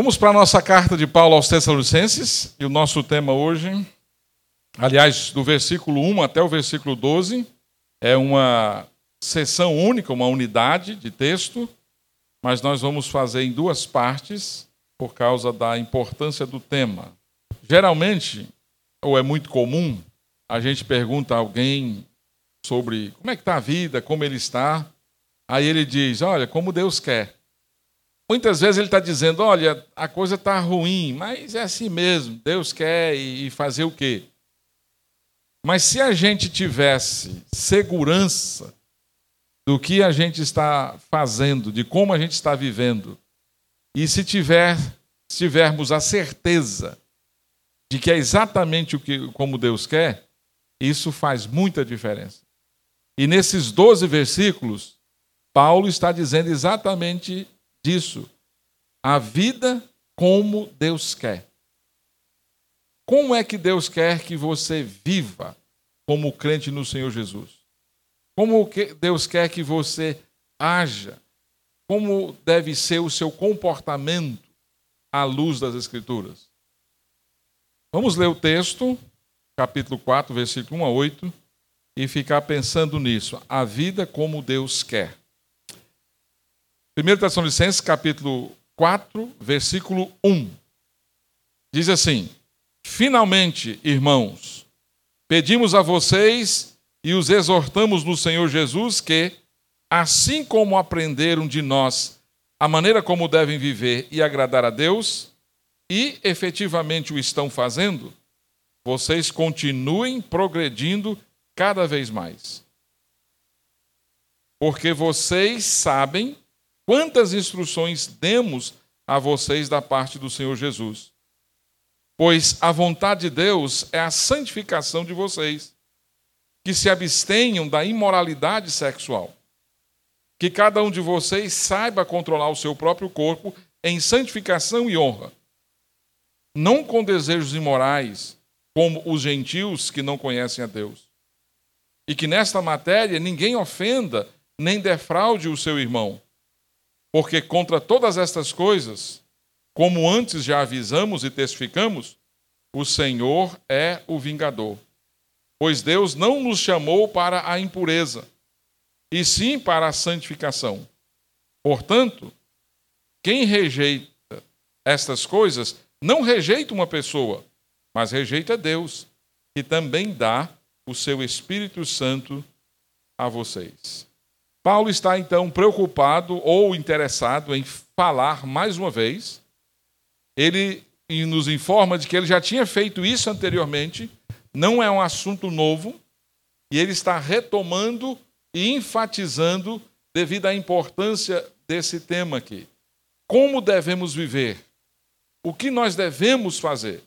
Vamos para a nossa carta de Paulo aos Tessalonicenses, e o nosso tema hoje, aliás, do versículo 1 até o versículo 12, é uma sessão única, uma unidade de texto, mas nós vamos fazer em duas partes por causa da importância do tema. Geralmente, ou é muito comum, a gente pergunta a alguém sobre como é que está a vida, como ele está, aí ele diz, olha, como Deus quer. Muitas vezes ele está dizendo: olha, a coisa está ruim, mas é assim mesmo, Deus quer e fazer o quê? Mas se a gente tivesse segurança do que a gente está fazendo, de como a gente está vivendo, e se tiver, se tivermos a certeza de que é exatamente o que como Deus quer, isso faz muita diferença. E nesses 12 versículos, Paulo está dizendo exatamente disso. A vida como Deus quer. Como é que Deus quer que você viva como crente no Senhor Jesus? Como Deus quer que você haja? Como deve ser o seu comportamento à luz das Escrituras? Vamos ler o texto, capítulo 4, versículo 1 a 8, e ficar pensando nisso. A vida como Deus quer. 1 Tessalonicenses, capítulo 4, versículo 1. Diz assim: Finalmente, irmãos, pedimos a vocês e os exortamos no Senhor Jesus que, assim como aprenderam de nós a maneira como devem viver e agradar a Deus, e efetivamente o estão fazendo, vocês continuem progredindo cada vez mais. Porque vocês sabem Quantas instruções demos a vocês da parte do Senhor Jesus? Pois a vontade de Deus é a santificação de vocês, que se abstenham da imoralidade sexual. Que cada um de vocês saiba controlar o seu próprio corpo em santificação e honra, não com desejos imorais, como os gentios que não conhecem a Deus. E que nesta matéria ninguém ofenda nem defraude o seu irmão porque contra todas estas coisas, como antes já avisamos e testificamos, o Senhor é o vingador. Pois Deus não nos chamou para a impureza, e sim para a santificação. Portanto, quem rejeita estas coisas não rejeita uma pessoa, mas rejeita Deus, que também dá o seu Espírito Santo a vocês. Paulo está então preocupado ou interessado em falar mais uma vez. Ele nos informa de que ele já tinha feito isso anteriormente, não é um assunto novo, e ele está retomando e enfatizando devido à importância desse tema aqui. Como devemos viver? O que nós devemos fazer?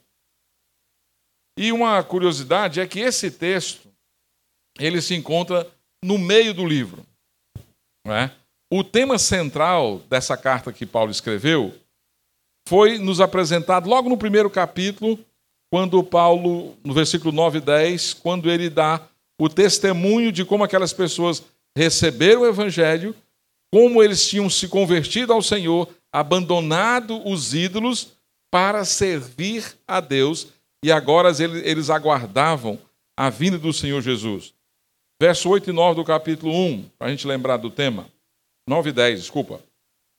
E uma curiosidade é que esse texto ele se encontra no meio do livro. É? O tema central dessa carta que Paulo escreveu foi nos apresentado logo no primeiro capítulo, quando Paulo, no versículo 9 e 10, quando ele dá o testemunho de como aquelas pessoas receberam o evangelho, como eles tinham se convertido ao Senhor, abandonado os ídolos para servir a Deus, e agora eles aguardavam a vinda do Senhor Jesus. Verso 8 e 9 do capítulo 1, para a gente lembrar do tema. 9 e 10, desculpa.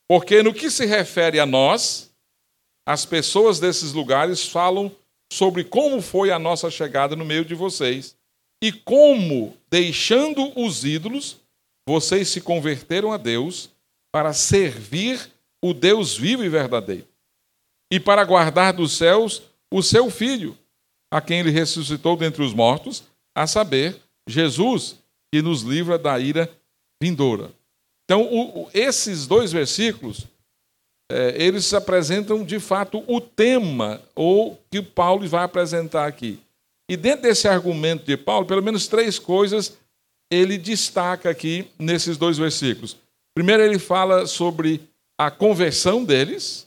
Porque no que se refere a nós, as pessoas desses lugares falam sobre como foi a nossa chegada no meio de vocês e como, deixando os ídolos, vocês se converteram a Deus para servir o Deus vivo e verdadeiro e para guardar dos céus o seu Filho, a quem ele ressuscitou dentre os mortos, a saber, Jesus, que nos livra da ira vindoura. Então, o, esses dois versículos, é, eles apresentam de fato o tema, ou que Paulo vai apresentar aqui. E dentro desse argumento de Paulo, pelo menos três coisas ele destaca aqui nesses dois versículos. Primeiro, ele fala sobre a conversão deles,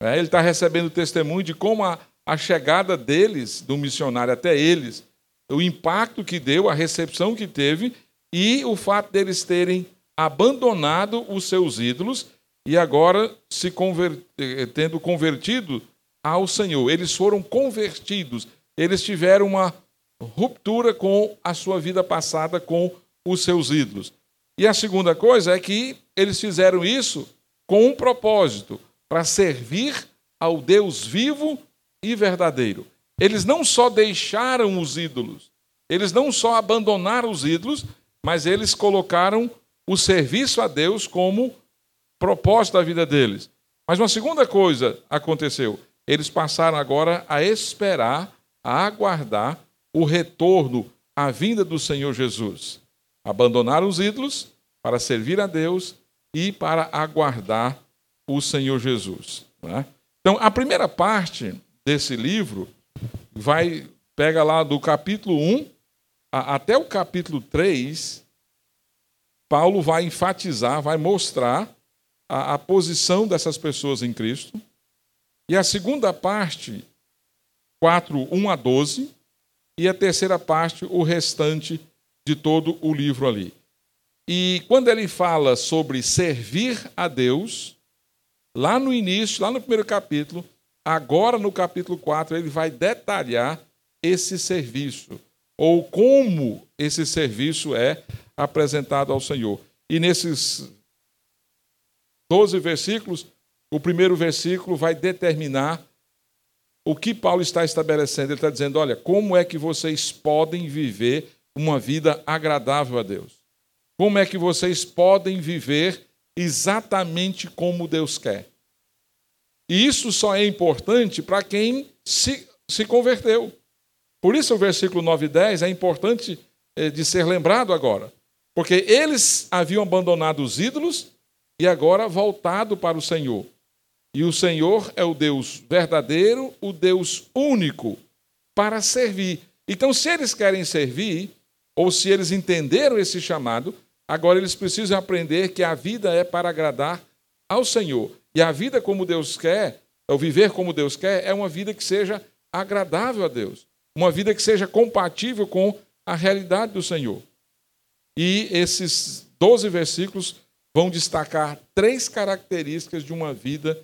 né? ele está recebendo testemunho de como a, a chegada deles, do missionário até eles, o impacto que deu, a recepção que teve e o fato deles terem abandonado os seus ídolos e agora se. Eh, tendo convertido ao Senhor. Eles foram convertidos, eles tiveram uma ruptura com a sua vida passada com os seus ídolos. E a segunda coisa é que eles fizeram isso com um propósito, para servir ao Deus vivo e verdadeiro. Eles não só deixaram os ídolos, eles não só abandonaram os ídolos, mas eles colocaram o serviço a Deus como propósito da vida deles. Mas uma segunda coisa aconteceu. Eles passaram agora a esperar, a aguardar o retorno, a vinda do Senhor Jesus. Abandonaram os ídolos para servir a Deus e para aguardar o Senhor Jesus. Né? Então, a primeira parte desse livro vai pega lá do capítulo 1 até o capítulo 3, Paulo vai enfatizar, vai mostrar a, a posição dessas pessoas em Cristo. E a segunda parte, 4, 1 a 12, e a terceira parte, o restante de todo o livro ali. E quando ele fala sobre servir a Deus, lá no início, lá no primeiro capítulo, agora no capítulo 4, ele vai detalhar esse serviço, ou como esse serviço é apresentado ao Senhor. E nesses 12 versículos, o primeiro versículo vai determinar o que Paulo está estabelecendo. Ele está dizendo: olha, como é que vocês podem viver uma vida agradável a Deus? Como é que vocês podem viver exatamente como Deus quer? E isso só é importante para quem se, se converteu. Por isso, o versículo 9 e 10 é importante eh, de ser lembrado agora. Porque eles haviam abandonado os ídolos e agora voltado para o Senhor. E o Senhor é o Deus verdadeiro, o Deus único para servir. Então, se eles querem servir, ou se eles entenderam esse chamado, agora eles precisam aprender que a vida é para agradar ao Senhor. E a vida como Deus quer, ou viver como Deus quer, é uma vida que seja agradável a Deus. Uma vida que seja compatível com a realidade do Senhor. E esses 12 versículos vão destacar três características de uma vida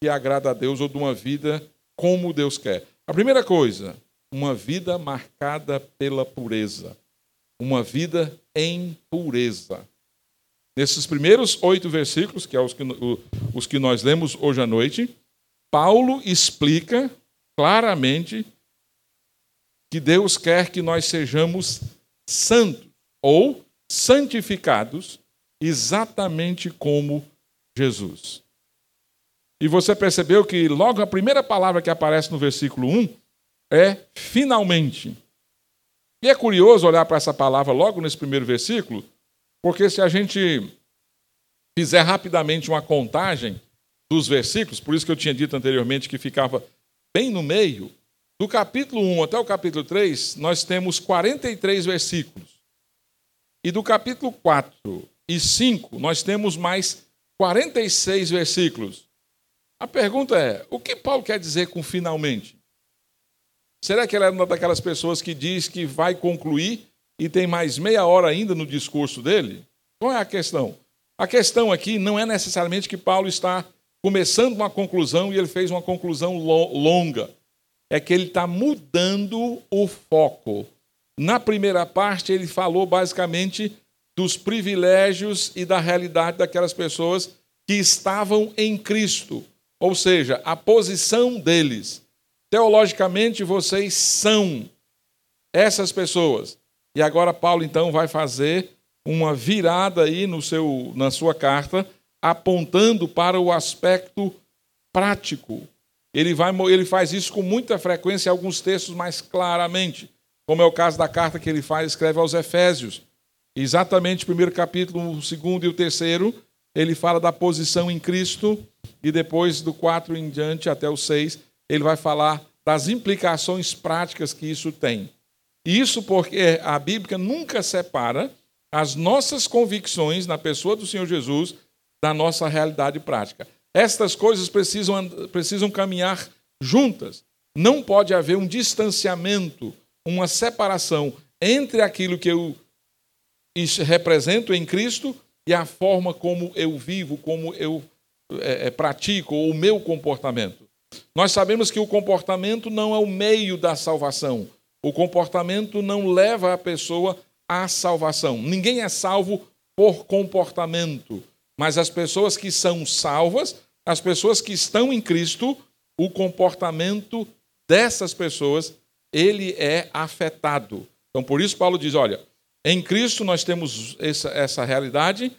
que agrada a Deus ou de uma vida como Deus quer. A primeira coisa, uma vida marcada pela pureza. Uma vida em pureza. Nesses primeiros oito versículos, que é os os que nós lemos hoje à noite, Paulo explica claramente que Deus quer que nós sejamos santos ou santificados exatamente como Jesus. E você percebeu que logo a primeira palavra que aparece no versículo 1 é finalmente. E é curioso olhar para essa palavra logo nesse primeiro versículo, porque se a gente fizer rapidamente uma contagem dos versículos, por isso que eu tinha dito anteriormente que ficava bem no meio, do capítulo 1 até o capítulo 3, nós temos 43 versículos. E do capítulo 4 e 5, nós temos mais 46 versículos. A pergunta é: o que Paulo quer dizer com finalmente? Será que ele é uma daquelas pessoas que diz que vai concluir e tem mais meia hora ainda no discurso dele? Qual é a questão? A questão aqui não é necessariamente que Paulo está começando uma conclusão e ele fez uma conclusão longa. É que ele está mudando o foco. Na primeira parte, ele falou basicamente dos privilégios e da realidade daquelas pessoas que estavam em Cristo, ou seja, a posição deles. Teologicamente, vocês são essas pessoas. E agora Paulo então vai fazer uma virada aí no seu, na sua carta, apontando para o aspecto prático. Ele, vai, ele faz isso com muita frequência em alguns textos mais claramente como é o caso da carta que ele faz, escreve aos Efésios. Exatamente primeiro capítulo, o segundo e o terceiro, ele fala da posição em Cristo, e depois do 4 em diante até o 6, ele vai falar das implicações práticas que isso tem. Isso porque a Bíblia nunca separa as nossas convicções na pessoa do Senhor Jesus da nossa realidade prática. Estas coisas precisam, precisam caminhar juntas. Não pode haver um distanciamento uma separação entre aquilo que eu represento em Cristo e a forma como eu vivo, como eu é, é, pratico, ou o meu comportamento. Nós sabemos que o comportamento não é o meio da salvação. O comportamento não leva a pessoa à salvação. Ninguém é salvo por comportamento, mas as pessoas que são salvas, as pessoas que estão em Cristo, o comportamento dessas pessoas, ele é afetado. Então, por isso, Paulo diz: olha, em Cristo nós temos essa, essa realidade,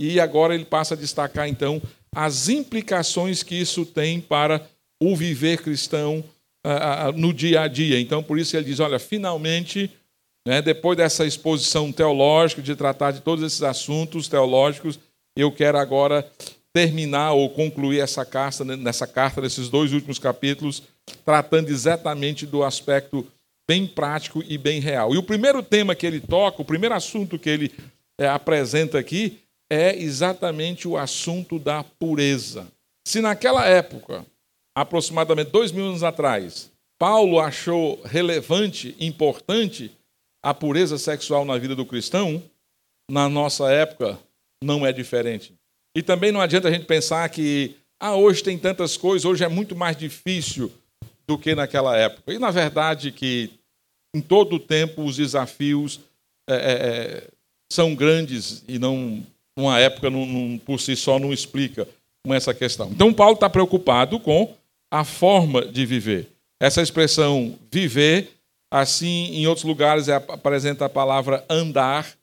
e agora ele passa a destacar, então, as implicações que isso tem para o viver cristão uh, no dia a dia. Então, por isso ele diz: olha, finalmente, né, depois dessa exposição teológica, de tratar de todos esses assuntos teológicos, eu quero agora terminar ou concluir essa carta, nessa carta, nesses dois últimos capítulos, tratando exatamente do aspecto bem prático e bem real. E o primeiro tema que ele toca, o primeiro assunto que ele é, apresenta aqui, é exatamente o assunto da pureza. Se naquela época, aproximadamente dois mil anos atrás, Paulo achou relevante, importante a pureza sexual na vida do cristão, na nossa época não é diferente. E também não adianta a gente pensar que ah, hoje tem tantas coisas, hoje é muito mais difícil do que naquela época. E na verdade que em todo o tempo os desafios é, é, são grandes e não uma época não, não, por si só não explica com essa questão. Então Paulo está preocupado com a forma de viver. Essa expressão viver, assim em outros lugares é, apresenta a palavra andar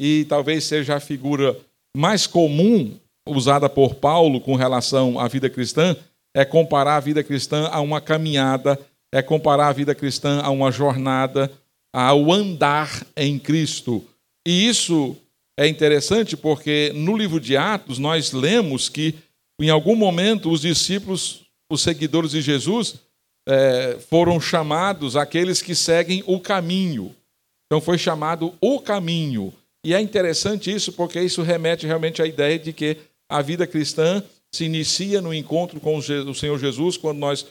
e talvez seja a figura mais comum usada por Paulo com relação à vida cristã é comparar a vida cristã a uma caminhada, é comparar a vida cristã a uma jornada, ao andar em Cristo. E isso é interessante porque no livro de Atos nós lemos que em algum momento os discípulos, os seguidores de Jesus, é, foram chamados aqueles que seguem o caminho. Então foi chamado o caminho. E é interessante isso porque isso remete realmente à ideia de que a vida cristã se inicia no encontro com o Senhor Jesus, quando nós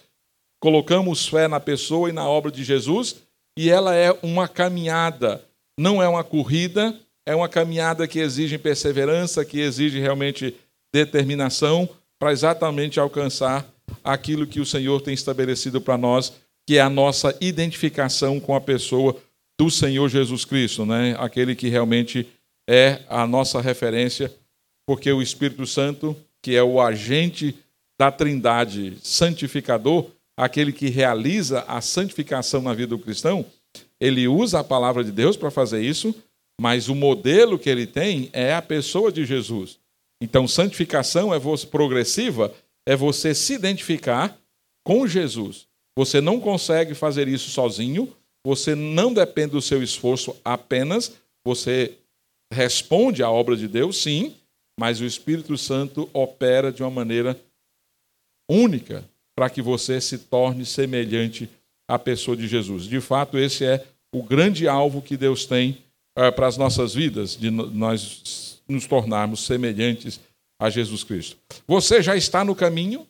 colocamos fé na pessoa e na obra de Jesus, e ela é uma caminhada, não é uma corrida, é uma caminhada que exige perseverança, que exige realmente determinação para exatamente alcançar aquilo que o Senhor tem estabelecido para nós, que é a nossa identificação com a pessoa do Senhor Jesus Cristo, né? Aquele que realmente é a nossa referência porque o Espírito Santo, que é o agente da Trindade santificador, aquele que realiza a santificação na vida do cristão, ele usa a palavra de Deus para fazer isso, mas o modelo que ele tem é a pessoa de Jesus. Então, santificação é progressiva, é você se identificar com Jesus. Você não consegue fazer isso sozinho, você não depende do seu esforço apenas, você responde à obra de Deus, sim, mas o Espírito Santo opera de uma maneira única para que você se torne semelhante à pessoa de Jesus. De fato, esse é o grande alvo que Deus tem uh, para as nossas vidas, de nós nos tornarmos semelhantes a Jesus Cristo. Você já está no caminho?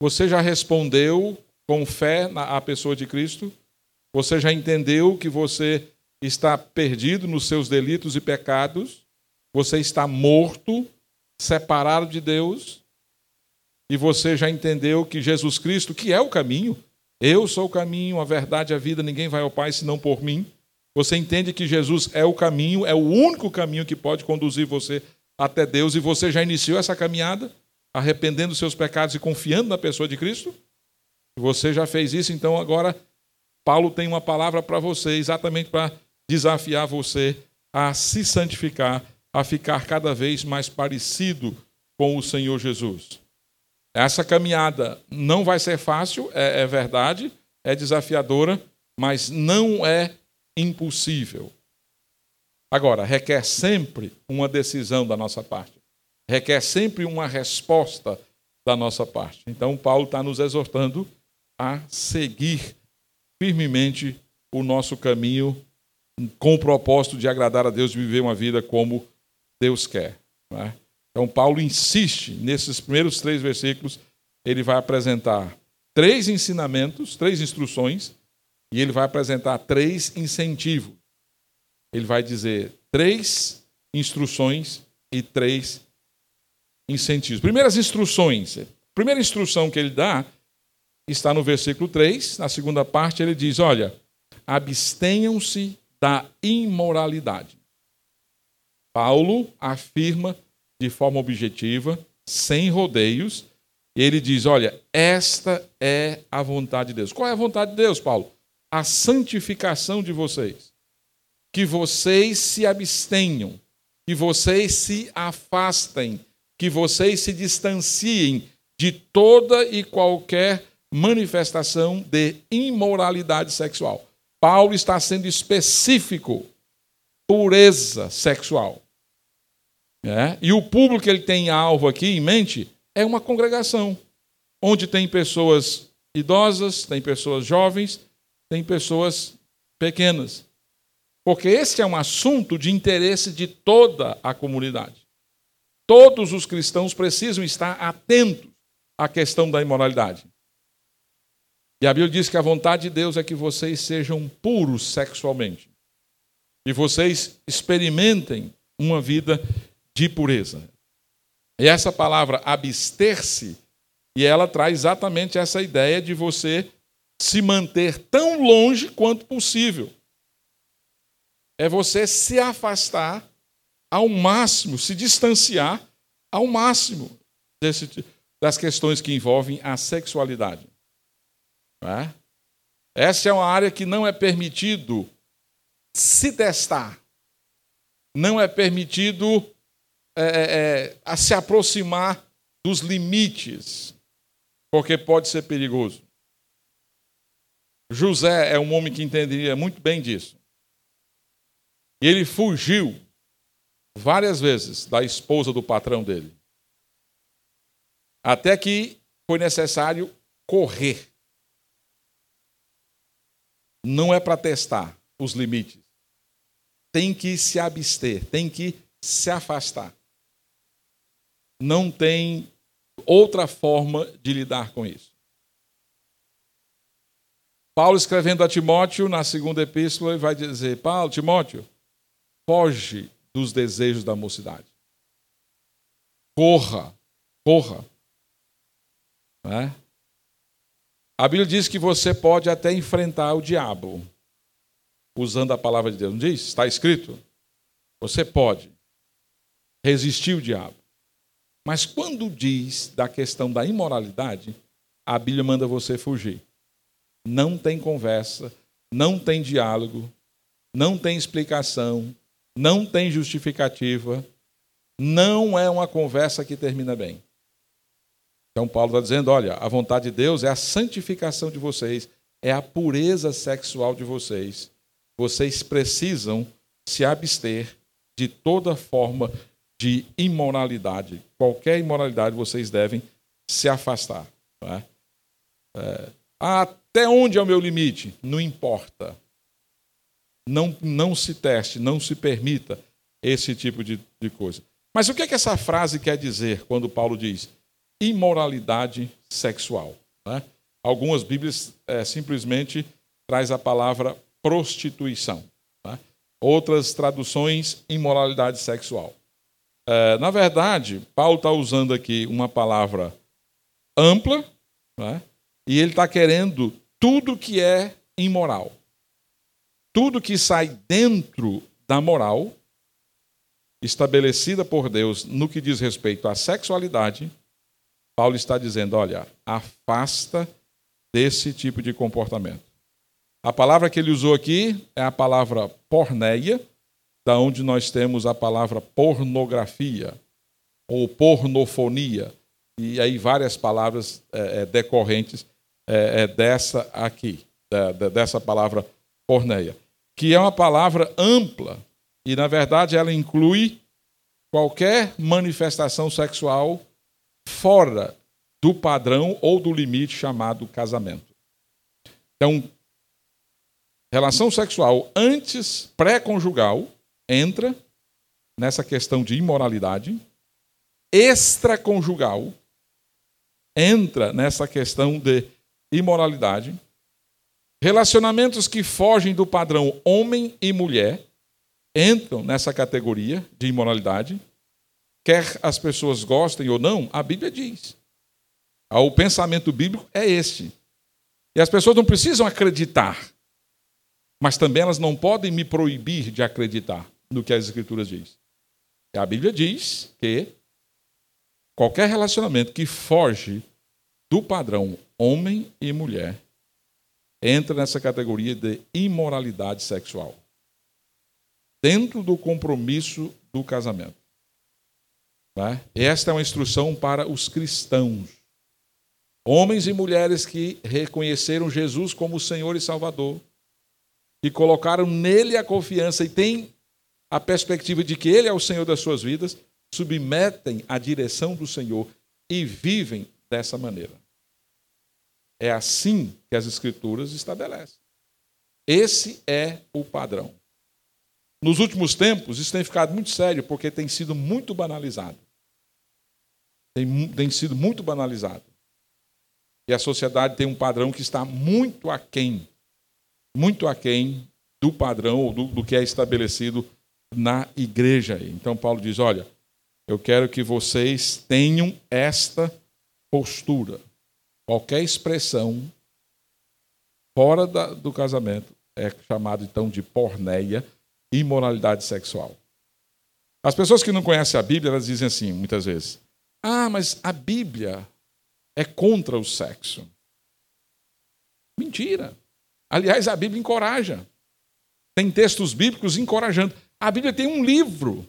Você já respondeu com fé à pessoa de Cristo? Você já entendeu que você está perdido nos seus delitos e pecados? Você está morto, separado de Deus, e você já entendeu que Jesus Cristo, que é o caminho, eu sou o caminho, a verdade, a vida, ninguém vai ao Pai senão por mim. Você entende que Jesus é o caminho, é o único caminho que pode conduzir você até Deus, e você já iniciou essa caminhada, arrependendo seus pecados e confiando na pessoa de Cristo? Você já fez isso, então agora Paulo tem uma palavra para você, exatamente para desafiar você a se santificar a ficar cada vez mais parecido com o Senhor Jesus. Essa caminhada não vai ser fácil, é, é verdade, é desafiadora, mas não é impossível. Agora, requer sempre uma decisão da nossa parte, requer sempre uma resposta da nossa parte. Então, Paulo está nos exortando a seguir firmemente o nosso caminho com o propósito de agradar a Deus, de viver uma vida como Deus quer. Né? Então, Paulo insiste nesses primeiros três versículos, ele vai apresentar três ensinamentos, três instruções, e ele vai apresentar três incentivos. Ele vai dizer três instruções e três incentivos. Primeiras instruções. Primeira instrução que ele dá está no versículo 3. Na segunda parte, ele diz: Olha, abstenham-se da imoralidade. Paulo afirma de forma objetiva, sem rodeios, e ele diz: Olha, esta é a vontade de Deus. Qual é a vontade de Deus, Paulo? A santificação de vocês. Que vocês se abstenham, que vocês se afastem, que vocês se distanciem de toda e qualquer manifestação de imoralidade sexual. Paulo está sendo específico. Pureza sexual. É? E o público que ele tem alvo aqui em mente é uma congregação, onde tem pessoas idosas, tem pessoas jovens, tem pessoas pequenas. Porque esse é um assunto de interesse de toda a comunidade. Todos os cristãos precisam estar atentos à questão da imoralidade. E a Bíblia diz que a vontade de Deus é que vocês sejam puros sexualmente. E vocês experimentem uma vida de pureza. E essa palavra abster-se, e ela traz exatamente essa ideia de você se manter tão longe quanto possível. É você se afastar ao máximo, se distanciar ao máximo desse, das questões que envolvem a sexualidade. É? Essa é uma área que não é permitido se testar, não é permitido é, é, é, se aproximar dos limites, porque pode ser perigoso. José é um homem que entenderia muito bem disso. E ele fugiu várias vezes da esposa do patrão dele. Até que foi necessário correr não é para testar os limites. Tem que se abster, tem que se afastar. Não tem outra forma de lidar com isso. Paulo escrevendo a Timóteo na segunda epístola, vai dizer: Paulo, Timóteo, foge dos desejos da mocidade. Corra, corra. Né? A Bíblia diz que você pode até enfrentar o diabo usando a palavra de Deus. Não diz? Está escrito. Você pode resistir o diabo. Mas quando diz da questão da imoralidade, a Bíblia manda você fugir. Não tem conversa, não tem diálogo, não tem explicação, não tem justificativa, não é uma conversa que termina bem. Então, Paulo está dizendo: olha, a vontade de Deus é a santificação de vocês, é a pureza sexual de vocês. Vocês precisam se abster de toda forma de imoralidade. Qualquer imoralidade vocês devem se afastar. É? É, até onde é o meu limite? Não importa. Não, não se teste, não se permita esse tipo de, de coisa. Mas o que, é que essa frase quer dizer quando Paulo diz? imoralidade sexual. Né? Algumas Bíblias é, simplesmente traz a palavra prostituição. Né? Outras traduções, imoralidade sexual. É, na verdade, Paulo está usando aqui uma palavra ampla, né? e ele está querendo tudo que é imoral. Tudo que sai dentro da moral estabelecida por Deus no que diz respeito à sexualidade, Paulo está dizendo: olha, afasta desse tipo de comportamento. A palavra que ele usou aqui é a palavra porneia, da onde nós temos a palavra pornografia ou pornofonia, e aí várias palavras é, é, decorrentes é, é dessa aqui, dessa palavra porneia, que é uma palavra ampla e, na verdade, ela inclui qualquer manifestação sexual fora do padrão ou do limite chamado casamento. Então, relação sexual antes pré-conjugal entra nessa questão de imoralidade, extraconjugal entra nessa questão de imoralidade, relacionamentos que fogem do padrão homem e mulher entram nessa categoria de imoralidade quer as pessoas gostem ou não, a Bíblia diz. Ah, o pensamento bíblico é este. E as pessoas não precisam acreditar, mas também elas não podem me proibir de acreditar no que as Escrituras diz. A Bíblia diz que qualquer relacionamento que foge do padrão homem e mulher entra nessa categoria de imoralidade sexual. Dentro do compromisso do casamento. Né? Esta é uma instrução para os cristãos. Homens e mulheres que reconheceram Jesus como Senhor e Salvador, que colocaram nele a confiança e têm a perspectiva de que Ele é o Senhor das suas vidas, submetem à direção do Senhor e vivem dessa maneira. É assim que as Escrituras estabelecem. Esse é o padrão. Nos últimos tempos, isso tem ficado muito sério, porque tem sido muito banalizado. Tem, tem sido muito banalizado. E a sociedade tem um padrão que está muito aquém, muito aquém do padrão, do, do que é estabelecido na igreja. Então, Paulo diz: Olha, eu quero que vocês tenham esta postura. Qualquer expressão fora da, do casamento é chamado então de porneia, imoralidade sexual. As pessoas que não conhecem a Bíblia, elas dizem assim, muitas vezes: Ah, mas a Bíblia é contra o sexo. Mentira. Aliás, a Bíblia encoraja. Tem textos bíblicos encorajando. A Bíblia tem um livro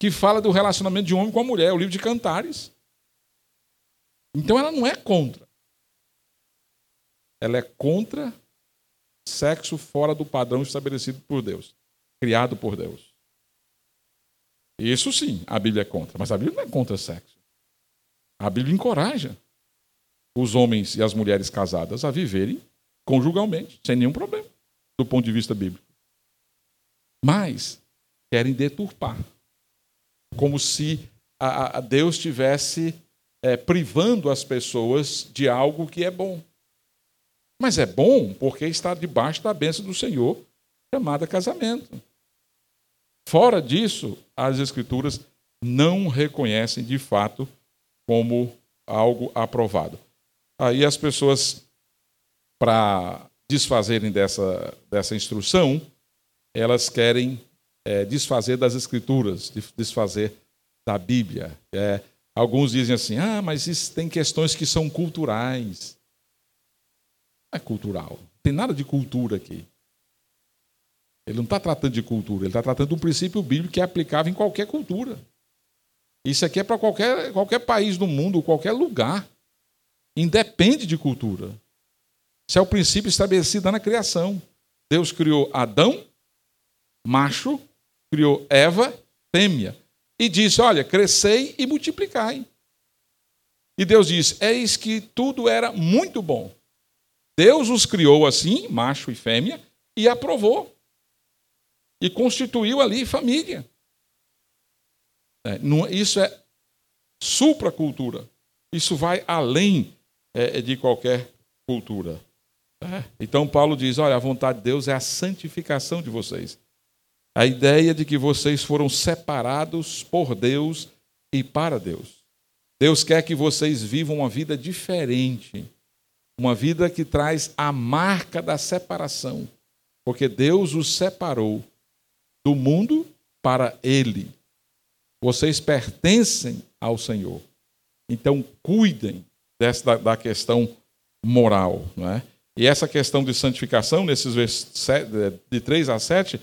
que fala do relacionamento de um homem com a mulher, o livro de Cantares. Então ela não é contra. Ela é contra sexo fora do padrão estabelecido por Deus, criado por Deus. Isso sim, a Bíblia é contra, mas a Bíblia não é contra sexo. A Bíblia encoraja os homens e as mulheres casadas a viverem conjugalmente, sem nenhum problema, do ponto de vista bíblico. Mas querem deturpar, como se a, a Deus estivesse é, privando as pessoas de algo que é bom. Mas é bom porque está debaixo da bênção do Senhor, chamada casamento. Fora disso, as Escrituras não reconhecem de fato como algo aprovado. Aí as pessoas, para desfazerem dessa, dessa instrução, elas querem é, desfazer das Escrituras, desfazer da Bíblia. É, alguns dizem assim: ah, mas isso tem questões que são culturais. Não é cultural. Não tem nada de cultura aqui. Ele não está tratando de cultura, ele está tratando de um princípio bíblico que é aplicável em qualquer cultura. Isso aqui é para qualquer, qualquer país do mundo, qualquer lugar. Independe de cultura. Isso é o princípio estabelecido na criação. Deus criou Adão macho, criou Eva, fêmea, e disse: Olha, crescei e multiplicai. E Deus disse: Eis que tudo era muito bom. Deus os criou assim, macho e fêmea, e aprovou. E constituiu ali família. É, isso é supracultura. Isso vai além é, de qualquer cultura. É. Então Paulo diz: olha, a vontade de Deus é a santificação de vocês a ideia de que vocês foram separados por Deus e para Deus. Deus quer que vocês vivam uma vida diferente, uma vida que traz a marca da separação, porque Deus os separou do mundo para Ele. Vocês pertencem ao Senhor. Então, cuidem dessa, da questão moral. Não é? E essa questão de santificação, nesses de 3 a 7,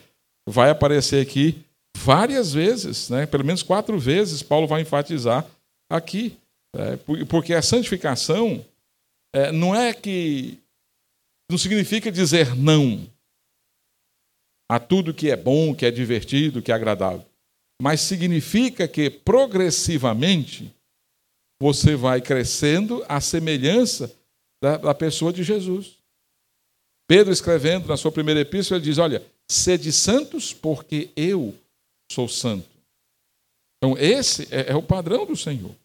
vai aparecer aqui várias vezes, né? pelo menos quatro vezes, Paulo vai enfatizar aqui. É, porque a santificação é, não é que. não significa dizer não a tudo que é bom, que é divertido, que é agradável. Mas significa que progressivamente você vai crescendo à semelhança da, da pessoa de Jesus. Pedro, escrevendo na sua primeira epístola, diz: Olha, Sede santos, porque eu sou santo. Então, esse é, é o padrão do Senhor.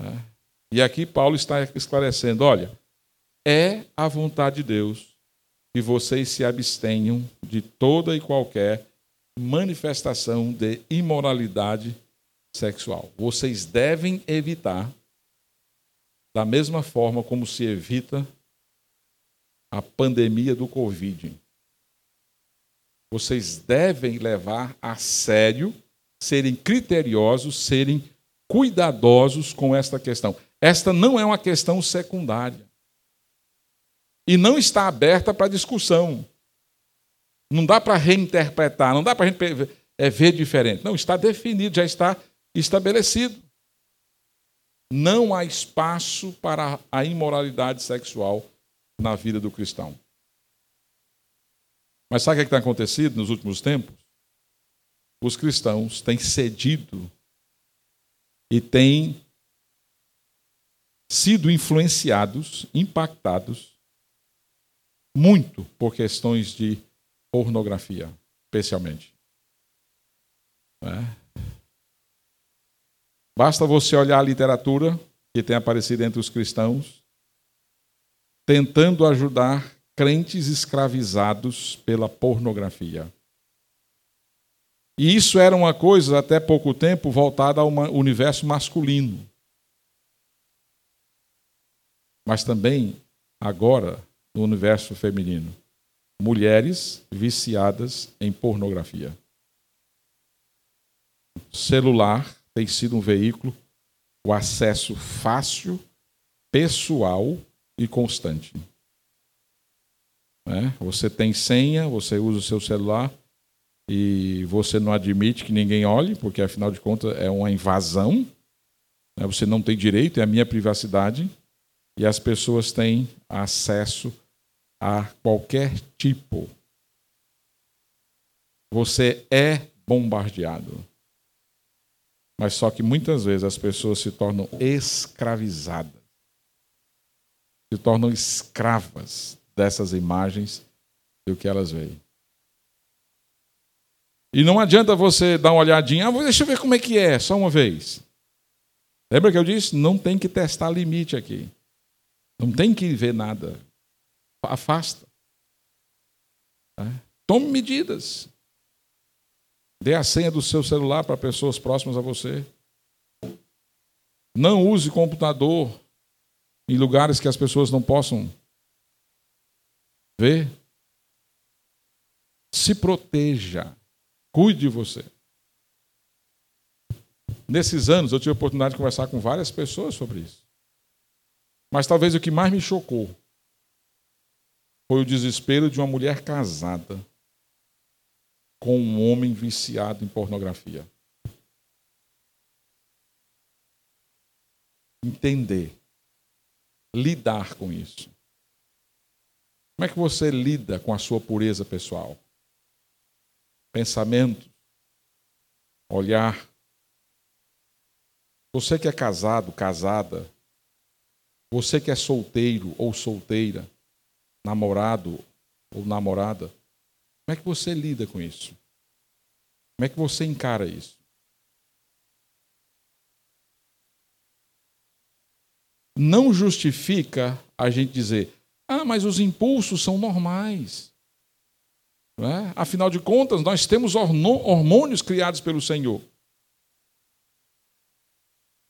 É. E aqui Paulo está esclarecendo: olha, é a vontade de Deus que vocês se abstenham de toda e qualquer manifestação de imoralidade sexual. Vocês devem evitar da mesma forma como se evita a pandemia do Covid. Vocês devem levar a sério, serem criteriosos, serem cuidadosos com esta questão. Esta não é uma questão secundária. E não está aberta para discussão. Não dá para reinterpretar, não dá para a gente é, ver diferente. Não, está definido, já está estabelecido. Não há espaço para a imoralidade sexual na vida do cristão. Mas sabe o que é tem acontecido nos últimos tempos? Os cristãos têm cedido e têm sido influenciados, impactados muito por questões de pornografia, especialmente. É. Basta você olhar a literatura que tem aparecido entre os cristãos, tentando ajudar crentes escravizados pela pornografia. E isso era uma coisa, até pouco tempo, voltada ao universo masculino. Mas também, agora, no universo feminino. Mulheres viciadas em pornografia. Celular tem sido um veículo, o acesso fácil, pessoal e constante. É? Você tem senha, você usa o seu celular e você não admite que ninguém olhe, porque afinal de contas é uma invasão. Né? Você não tem direito, é a minha privacidade. E as pessoas têm acesso a qualquer tipo. Você é bombardeado. Mas só que muitas vezes as pessoas se tornam escravizadas, se tornam escravas dessas imagens do que elas veem. E não adianta você dar uma olhadinha, ah, deixa eu ver como é que é, só uma vez. Lembra que eu disse? Não tem que testar limite aqui. Não tem que ver nada. Afasta. Tá? Tome medidas. Dê a senha do seu celular para pessoas próximas a você. Não use computador em lugares que as pessoas não possam ver. Se proteja. Cuide de você. Nesses anos, eu tive a oportunidade de conversar com várias pessoas sobre isso. Mas talvez o que mais me chocou foi o desespero de uma mulher casada com um homem viciado em pornografia. Entender, lidar com isso. Como é que você lida com a sua pureza pessoal? Pensamento, olhar. Você que é casado, casada, você que é solteiro ou solteira, namorado ou namorada, como é que você lida com isso? Como é que você encara isso? Não justifica a gente dizer, ah, mas os impulsos são normais. É? Afinal de contas, nós temos hormônios criados pelo Senhor.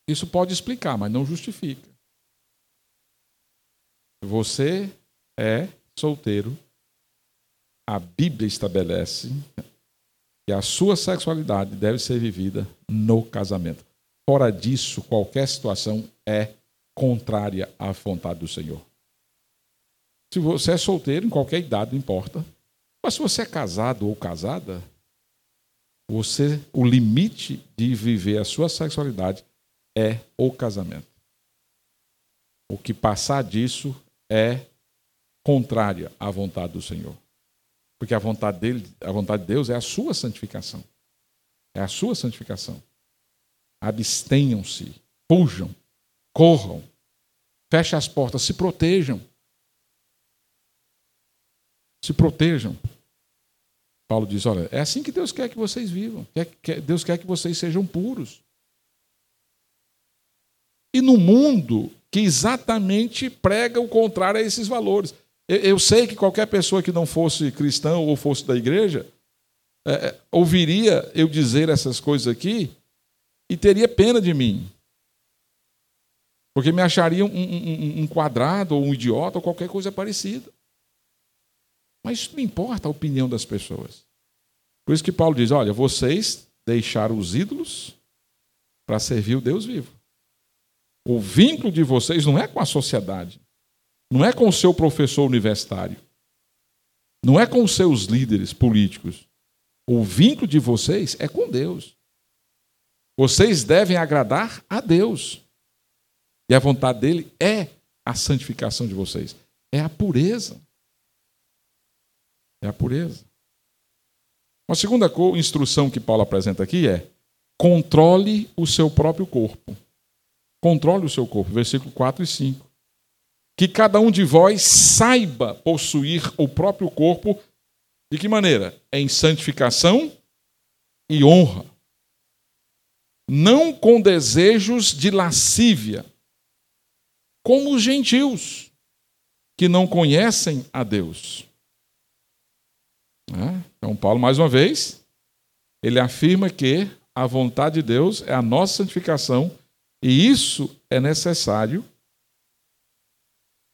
Isso pode explicar, mas não justifica. Você é solteiro, a Bíblia estabelece que a sua sexualidade deve ser vivida no casamento. Fora disso, qualquer situação é contrária à vontade do Senhor. Se você é solteiro, em qualquer idade, não importa. Mas se você é casado ou casada, você, o limite de viver a sua sexualidade é o casamento. O que passar disso é contrária à vontade do Senhor. Porque a vontade dele, a vontade de Deus é a sua santificação. É a sua santificação. Abstenham-se, fujam, corram, fechem as portas, se protejam. Se protejam. Paulo diz: olha, é assim que Deus quer que vocês vivam. Deus quer que vocês sejam puros. E no mundo que exatamente prega o contrário a esses valores. Eu sei que qualquer pessoa que não fosse cristão ou fosse da igreja, é, é, ouviria eu dizer essas coisas aqui e teria pena de mim. Porque me achariam um, um, um, quadrado, ou um idiota, ou qualquer coisa parecida. Mas isso não importa a opinião das pessoas. Por isso que Paulo diz: olha, vocês deixaram os ídolos para servir o Deus vivo. O vínculo de vocês não é com a sociedade, não é com o seu professor universitário, não é com os seus líderes políticos. O vínculo de vocês é com Deus. Vocês devem agradar a Deus. E a vontade dele é a santificação de vocês, é a pureza. É a pureza. Uma segunda instrução que Paulo apresenta aqui é: controle o seu próprio corpo. Controle o seu corpo, versículo 4 e 5. Que cada um de vós saiba possuir o próprio corpo de que maneira? Em santificação e honra. Não com desejos de lascívia, como os gentios, que não conhecem a Deus. Né? Então, Paulo, mais uma vez, ele afirma que a vontade de Deus é a nossa santificação e isso é necessário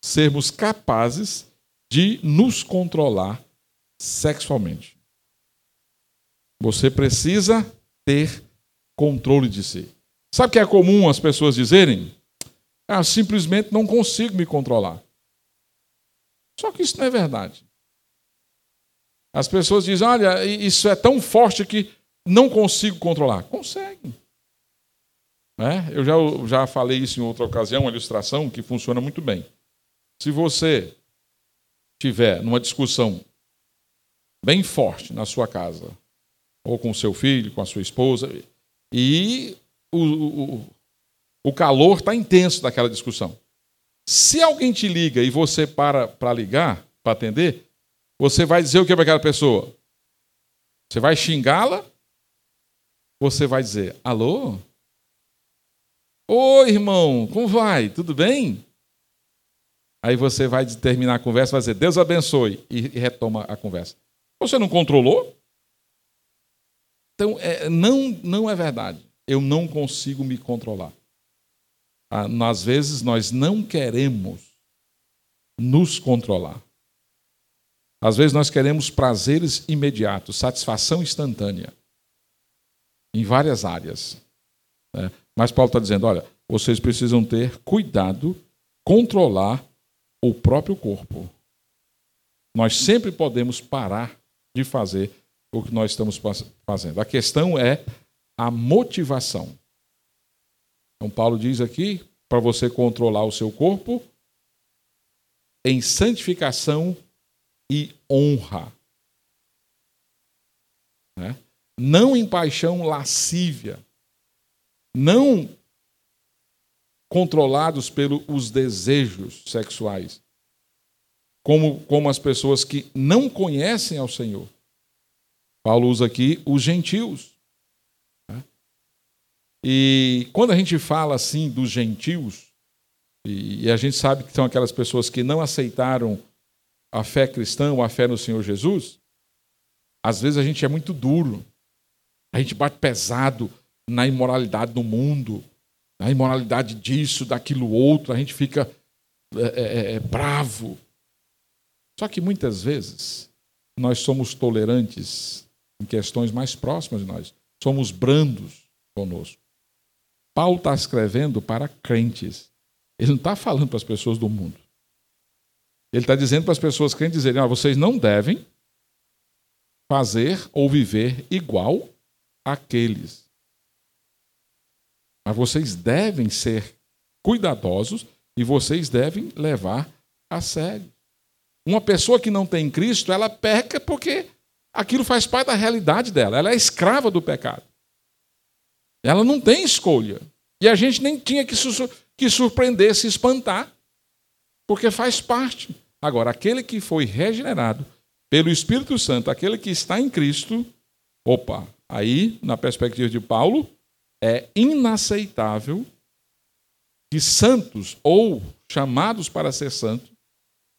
sermos capazes de nos controlar sexualmente. Você precisa ter controle de si. Sabe o que é comum as pessoas dizerem? Ah, simplesmente não consigo me controlar. Só que isso não é verdade. As pessoas dizem: olha, isso é tão forte que não consigo controlar. Consegue. Né? Eu já, já falei isso em outra ocasião, uma ilustração que funciona muito bem. Se você tiver numa discussão bem forte na sua casa, ou com seu filho, com a sua esposa, e o, o, o calor está intenso daquela discussão. Se alguém te liga e você para para ligar, para atender, você vai dizer o que para aquela pessoa? Você vai xingá-la? Você vai dizer: Alô? Oi, irmão, como vai? Tudo bem? Aí você vai terminar a conversa, vai dizer: Deus abençoe, e retoma a conversa. Você não controlou? Então, é, não, não é verdade. Eu não consigo me controlar. Ah, às vezes nós não queremos nos controlar. Às vezes nós queremos prazeres imediatos, satisfação instantânea, em várias áreas. Né? Mas Paulo está dizendo: olha, vocês precisam ter cuidado, controlar o próprio corpo. Nós sempre podemos parar de fazer o que nós estamos fazendo. A questão é a motivação. Então, Paulo diz aqui para você controlar o seu corpo em santificação e honra. Né? Não em paixão lascívia. Não controlados pelos desejos sexuais. Como, como as pessoas que não conhecem ao Senhor. Paulo usa aqui os gentios. E quando a gente fala assim dos gentios, e a gente sabe que são aquelas pessoas que não aceitaram a fé cristã ou a fé no Senhor Jesus, às vezes a gente é muito duro, a gente bate pesado na imoralidade do mundo, na imoralidade disso, daquilo outro, a gente fica é, é, é, é bravo. Só que muitas vezes nós somos tolerantes em questões mais próximas de nós, somos brandos conosco. Paulo está escrevendo para crentes. Ele não está falando para as pessoas do mundo. Ele está dizendo para as pessoas crentes dizerem: ah, vocês não devem fazer ou viver igual àqueles. Mas vocês devem ser cuidadosos e vocês devem levar a sério. Uma pessoa que não tem Cristo, ela peca porque aquilo faz parte da realidade dela. Ela é escrava do pecado. Ela não tem escolha. E a gente nem tinha que, que surpreender, se espantar, porque faz parte. Agora, aquele que foi regenerado pelo Espírito Santo, aquele que está em Cristo, opa, aí, na perspectiva de Paulo, é inaceitável que santos ou chamados para ser santos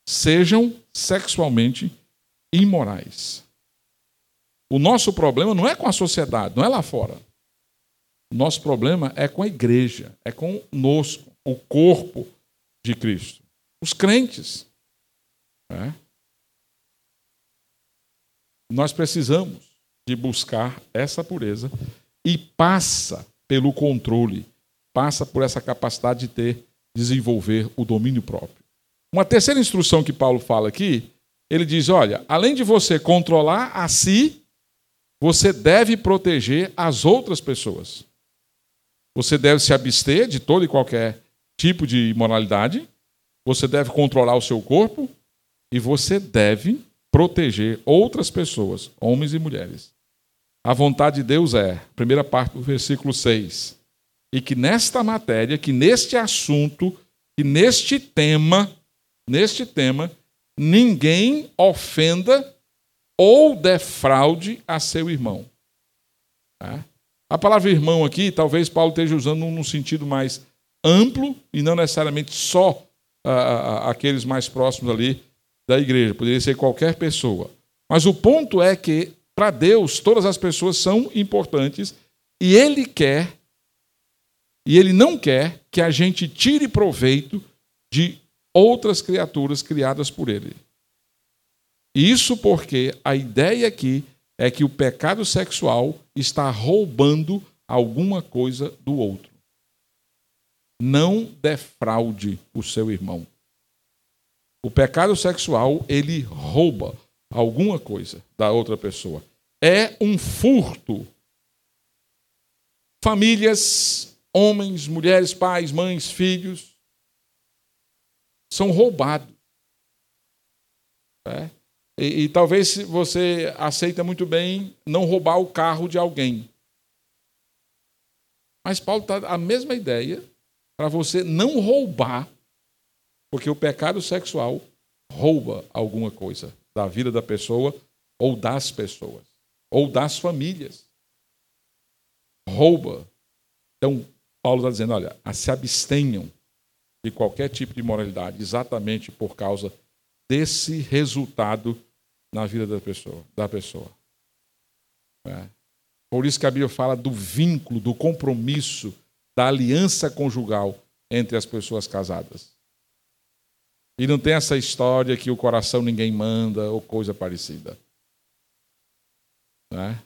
sejam sexualmente imorais. O nosso problema não é com a sociedade, não é lá fora. O nosso problema é com a igreja, é conosco, o corpo de Cristo. Os crentes. Né? Nós precisamos de buscar essa pureza e passa pelo controle, passa por essa capacidade de ter, desenvolver o domínio próprio. Uma terceira instrução que Paulo fala aqui, ele diz: olha, além de você controlar a si, você deve proteger as outras pessoas. Você deve se abster de todo e qualquer tipo de imoralidade, você deve controlar o seu corpo e você deve proteger outras pessoas, homens e mulheres. A vontade de Deus é, primeira parte do versículo 6, e que nesta matéria, que neste assunto, que neste tema, neste tema, ninguém ofenda ou defraude a seu irmão. Tá? A palavra irmão aqui, talvez Paulo esteja usando num sentido mais amplo e não necessariamente só uh, aqueles mais próximos ali da igreja, poderia ser qualquer pessoa. Mas o ponto é que, para Deus, todas as pessoas são importantes e Ele quer, e Ele não quer que a gente tire proveito de outras criaturas criadas por Ele. Isso porque a ideia aqui é que o pecado sexual está roubando alguma coisa do outro. Não defraude o seu irmão. O pecado sexual, ele rouba alguma coisa da outra pessoa. É um furto. Famílias, homens, mulheres, pais, mães, filhos, são roubados. É? E, e talvez você aceita muito bem não roubar o carro de alguém. Mas Paulo está a mesma ideia para você não roubar, porque o pecado sexual rouba alguma coisa da vida da pessoa ou das pessoas, ou das famílias. Rouba. Então, Paulo está dizendo: olha, se abstenham de qualquer tipo de moralidade, exatamente por causa desse resultado na vida da pessoa. Da pessoa. É. Por isso que a Bíblia fala do vínculo, do compromisso, da aliança conjugal entre as pessoas casadas. E não tem essa história que o coração ninguém manda ou coisa parecida. É.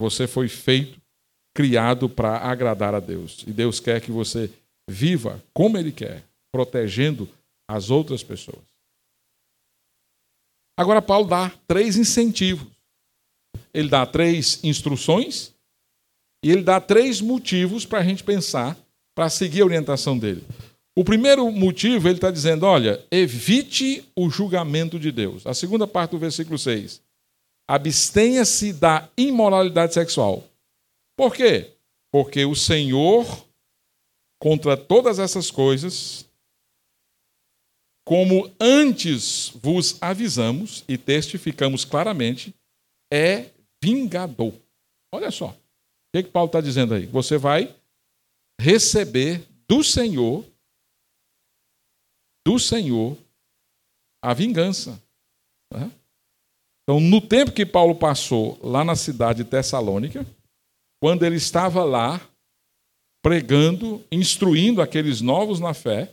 Você foi feito, criado para agradar a Deus. E Deus quer que você viva como Ele quer, protegendo as outras pessoas. Agora, Paulo dá três incentivos. Ele dá três instruções e ele dá três motivos para a gente pensar, para seguir a orientação dele. O primeiro motivo, ele está dizendo: olha, evite o julgamento de Deus. A segunda parte do versículo 6. Abstenha-se da imoralidade sexual. Por quê? Porque o Senhor, contra todas essas coisas, como antes vos avisamos e testificamos claramente, é vingador. Olha só. O que, que Paulo está dizendo aí? Você vai receber do Senhor, do Senhor, a vingança. Né? Então, no tempo que Paulo passou lá na cidade de Tessalônica, quando ele estava lá pregando, instruindo aqueles novos na fé,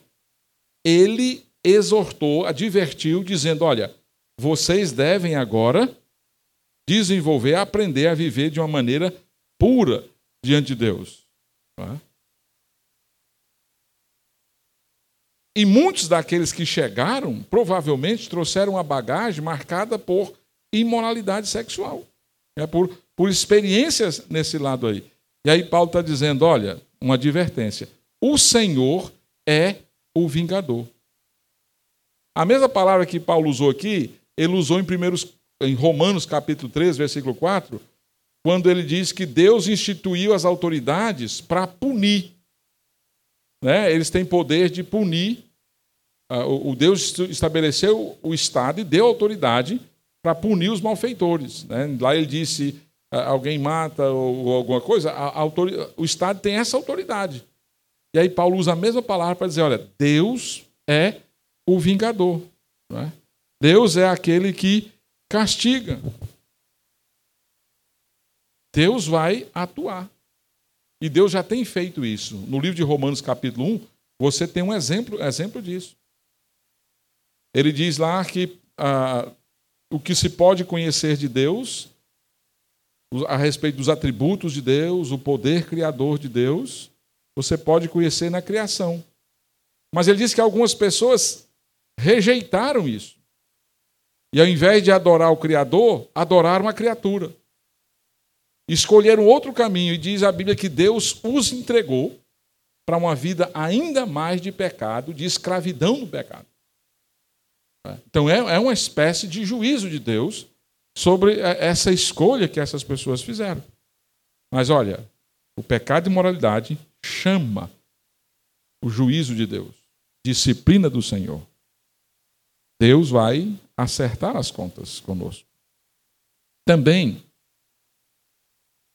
ele exortou, advertiu, dizendo: olha, vocês devem agora desenvolver, aprender a viver de uma maneira pura diante de Deus. É? E muitos daqueles que chegaram provavelmente trouxeram uma bagagem marcada por imoralidade sexual, é por, por experiências nesse lado aí. E aí Paulo está dizendo: olha, uma advertência: o Senhor é o vingador. A mesma palavra que Paulo usou aqui, ele usou em, primeiros, em Romanos capítulo 3, versículo 4, quando ele diz que Deus instituiu as autoridades para punir. Né? Eles têm poder de punir. Ah, o Deus estabeleceu o Estado e deu autoridade para punir os malfeitores. Né? Lá ele disse: ah, alguém mata ou alguma coisa, o Estado tem essa autoridade. E aí Paulo usa a mesma palavra para dizer: olha, Deus é o vingador. É? Deus é aquele que castiga. Deus vai atuar. E Deus já tem feito isso. No livro de Romanos, capítulo 1, você tem um exemplo, exemplo disso. Ele diz lá que ah, o que se pode conhecer de Deus, a respeito dos atributos de Deus, o poder criador de Deus, você pode conhecer na criação. Mas ele diz que algumas pessoas rejeitaram isso. E ao invés de adorar o Criador, adoraram a criatura. Escolheram outro caminho, e diz a Bíblia que Deus os entregou para uma vida ainda mais de pecado, de escravidão do pecado. Então é, é uma espécie de juízo de Deus sobre essa escolha que essas pessoas fizeram. Mas olha, o pecado e moralidade chama o juízo de Deus, disciplina do Senhor. Deus vai acertar as contas conosco. Também,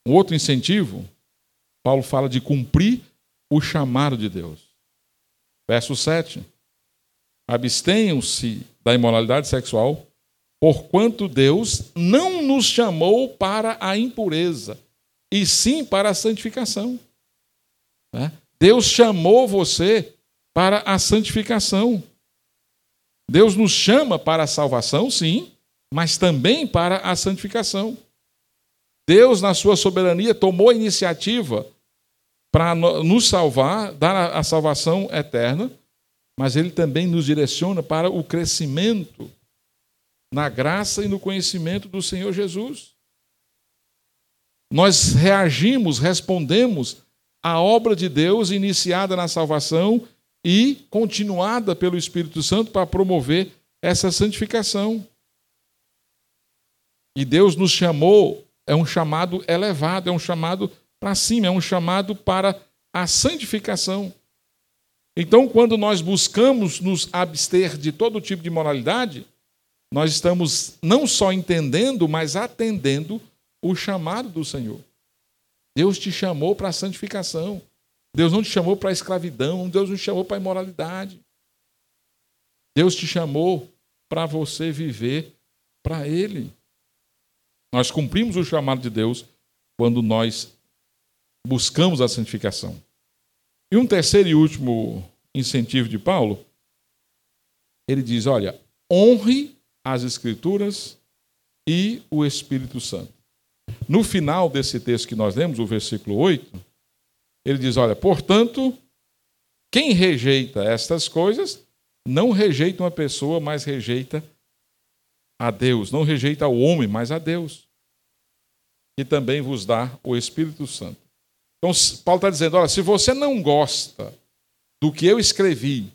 um outro incentivo, Paulo fala de cumprir o chamado de Deus. Verso 7. Abstenham-se da imoralidade sexual, porquanto Deus não nos chamou para a impureza, e sim para a santificação. Né? Deus chamou você para a santificação. Deus nos chama para a salvação, sim, mas também para a santificação. Deus, na sua soberania, tomou a iniciativa para nos salvar, dar a salvação eterna, mas Ele também nos direciona para o crescimento na graça e no conhecimento do Senhor Jesus. Nós reagimos, respondemos à obra de Deus iniciada na salvação e continuada pelo Espírito Santo para promover essa santificação. E Deus nos chamou, é um chamado elevado, é um chamado para cima, é um chamado para a santificação. Então, quando nós buscamos nos abster de todo tipo de moralidade, nós estamos não só entendendo, mas atendendo o chamado do Senhor. Deus te chamou para a santificação. Deus não te chamou para a escravidão, Deus não te chamou para a imoralidade. Deus te chamou para você viver para Ele. Nós cumprimos o chamado de Deus quando nós buscamos a santificação. E um terceiro e último incentivo de Paulo, ele diz: olha, honre as Escrituras e o Espírito Santo. No final desse texto que nós lemos, o versículo 8, ele diz: Olha, portanto, quem rejeita estas coisas, não rejeita uma pessoa, mas rejeita a Deus. Não rejeita o homem, mas a Deus. E também vos dá o Espírito Santo. Então, Paulo está dizendo: olha, se você não gosta do que eu escrevi,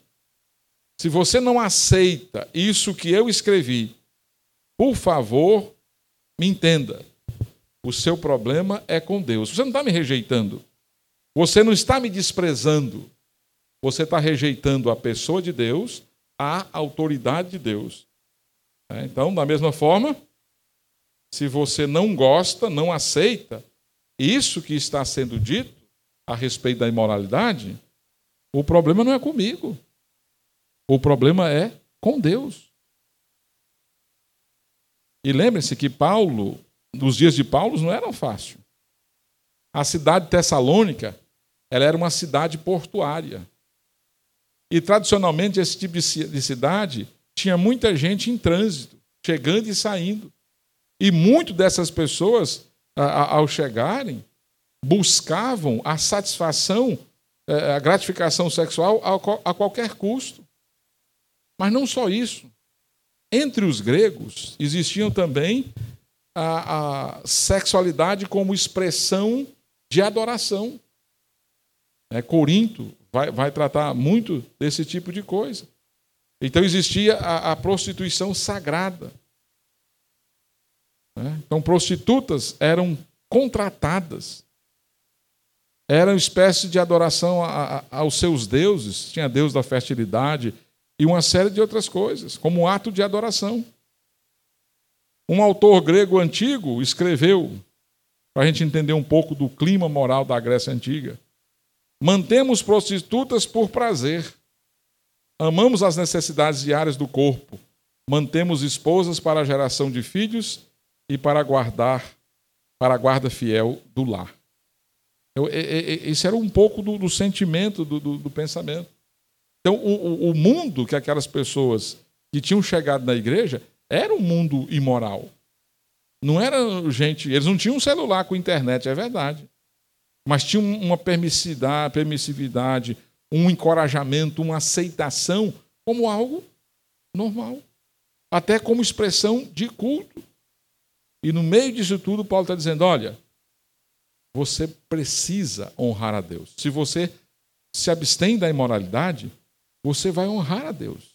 se você não aceita isso que eu escrevi, por favor, me entenda. O seu problema é com Deus. Você não está me rejeitando. Você não está me desprezando, você está rejeitando a pessoa de Deus, a autoridade de Deus. É, então, da mesma forma, se você não gosta, não aceita isso que está sendo dito a respeito da imoralidade, o problema não é comigo. O problema é com Deus. E lembre-se que Paulo, nos dias de Paulo, não era fácil. A cidade de Tessalônica ela era uma cidade portuária. E tradicionalmente esse tipo de cidade tinha muita gente em trânsito, chegando e saindo. E muitas dessas pessoas, ao chegarem, buscavam a satisfação, é, a gratificação sexual a qualquer custo. Mas não só isso. Entre os gregos existiam também a, a sexualidade como expressão de adoração. É, Corinto vai, vai tratar muito desse tipo de coisa. Então existia a, a prostituição sagrada. Né? Então, prostitutas eram contratadas. Era uma espécie de adoração a, a, aos seus deuses. Tinha deus da fertilidade e uma série de outras coisas, como um ato de adoração. Um autor grego antigo escreveu, para a gente entender um pouco do clima moral da Grécia Antiga. Mantemos prostitutas por prazer. Amamos as necessidades diárias do corpo. Mantemos esposas para a geração de filhos e para guardar para a guarda fiel do lar. Eu, esse era um pouco do, do sentimento, do, do, do, pensamento. Então, o, o mundo que aquelas pessoas que tinham chegado na igreja era um mundo imoral. Não era gente. Eles não tinham celular com internet, é verdade. Mas tinham uma permissividade, permissividade, um encorajamento, uma aceitação como algo normal. Até como expressão de culto. E no meio disso tudo, Paulo está dizendo: olha, você precisa honrar a Deus. Se você se abstém da imoralidade, você vai honrar a Deus.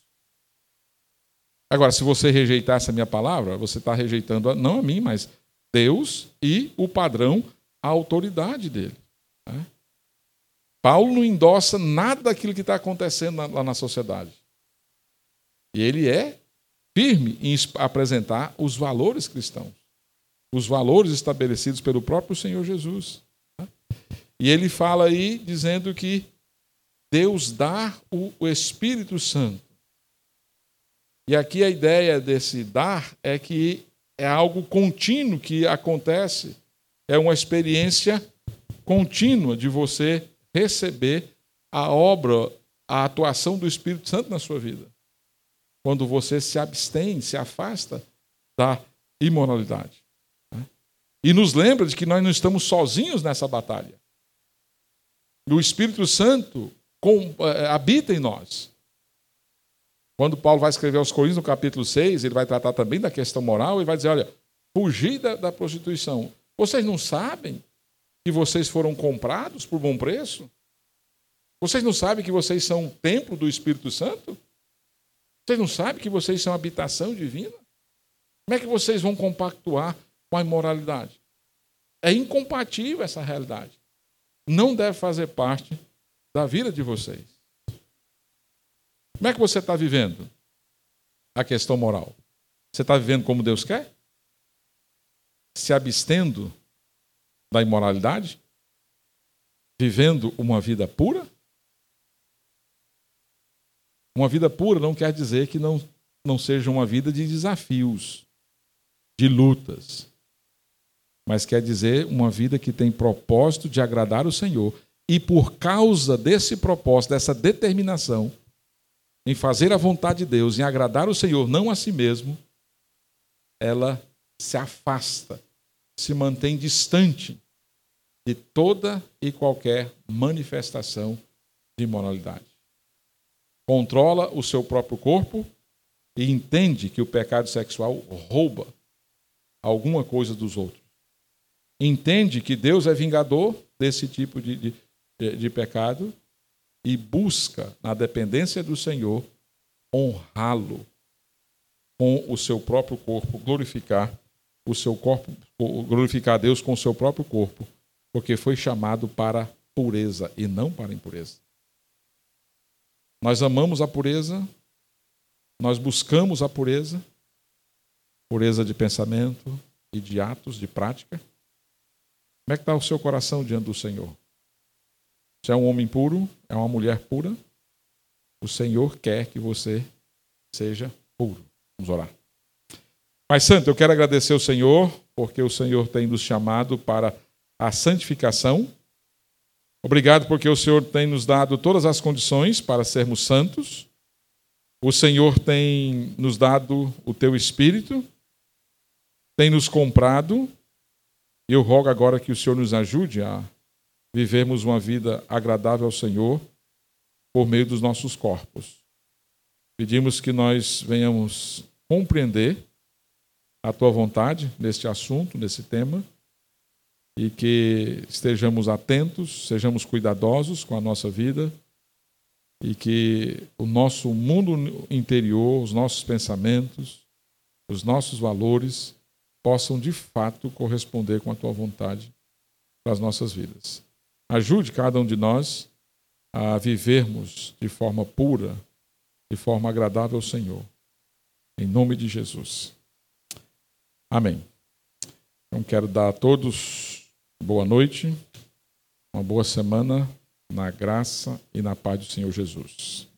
Agora, se você rejeitar essa minha palavra, você está rejeitando não a mim, mas Deus e o padrão, a autoridade dele. Né? Paulo não endossa nada daquilo que está acontecendo lá na sociedade. E ele é firme em apresentar os valores cristãos, os valores estabelecidos pelo próprio Senhor Jesus. Né? E ele fala aí dizendo que Deus dá o Espírito Santo e aqui a ideia desse dar é que é algo contínuo que acontece, é uma experiência contínua de você receber a obra, a atuação do Espírito Santo na sua vida. Quando você se abstém, se afasta da imoralidade. Né? E nos lembra de que nós não estamos sozinhos nessa batalha. O Espírito Santo eh, habita em nós. Quando Paulo vai escrever aos Coríntios, no capítulo 6, ele vai tratar também da questão moral e vai dizer: olha, fugir da, da prostituição. Vocês não sabem que vocês foram comprados por bom preço? Vocês não sabem que vocês são templo do Espírito Santo? Vocês não sabem que vocês são habitação divina? Como é que vocês vão compactuar com a imoralidade? É incompatível essa realidade. Não deve fazer parte da vida de vocês. Como é que você está vivendo a questão moral? Você está vivendo como Deus quer? Se abstendo da imoralidade? Vivendo uma vida pura? Uma vida pura não quer dizer que não, não seja uma vida de desafios, de lutas, mas quer dizer uma vida que tem propósito de agradar o Senhor. E por causa desse propósito, dessa determinação, em fazer a vontade de Deus, em agradar o Senhor, não a si mesmo, ela se afasta, se mantém distante de toda e qualquer manifestação de imoralidade. Controla o seu próprio corpo e entende que o pecado sexual rouba alguma coisa dos outros. Entende que Deus é vingador desse tipo de, de, de pecado e busca, na dependência do Senhor, honrá-lo com o seu próprio corpo, glorificar o seu corpo, glorificar Deus com o seu próprio corpo, porque foi chamado para pureza e não para impureza. Nós amamos a pureza, nós buscamos a pureza, pureza de pensamento e de atos, de prática. Como é que está o seu coração diante do Senhor? Você é um homem puro, é uma mulher pura. O Senhor quer que você seja puro. Vamos orar. Pai Santo, eu quero agradecer ao Senhor, porque o Senhor tem nos chamado para a santificação. Obrigado porque o Senhor tem nos dado todas as condições para sermos santos. O Senhor tem nos dado o teu espírito, tem nos comprado, e eu rogo agora que o Senhor nos ajude a vivemos uma vida agradável ao Senhor por meio dos nossos corpos. Pedimos que nós venhamos compreender a tua vontade neste assunto, nesse tema, e que estejamos atentos, sejamos cuidadosos com a nossa vida e que o nosso mundo interior, os nossos pensamentos, os nossos valores possam de fato corresponder com a tua vontade para as nossas vidas. Ajude cada um de nós a vivermos de forma pura, de forma agradável ao Senhor. Em nome de Jesus. Amém. Então quero dar a todos boa noite, uma boa semana na graça e na paz do Senhor Jesus.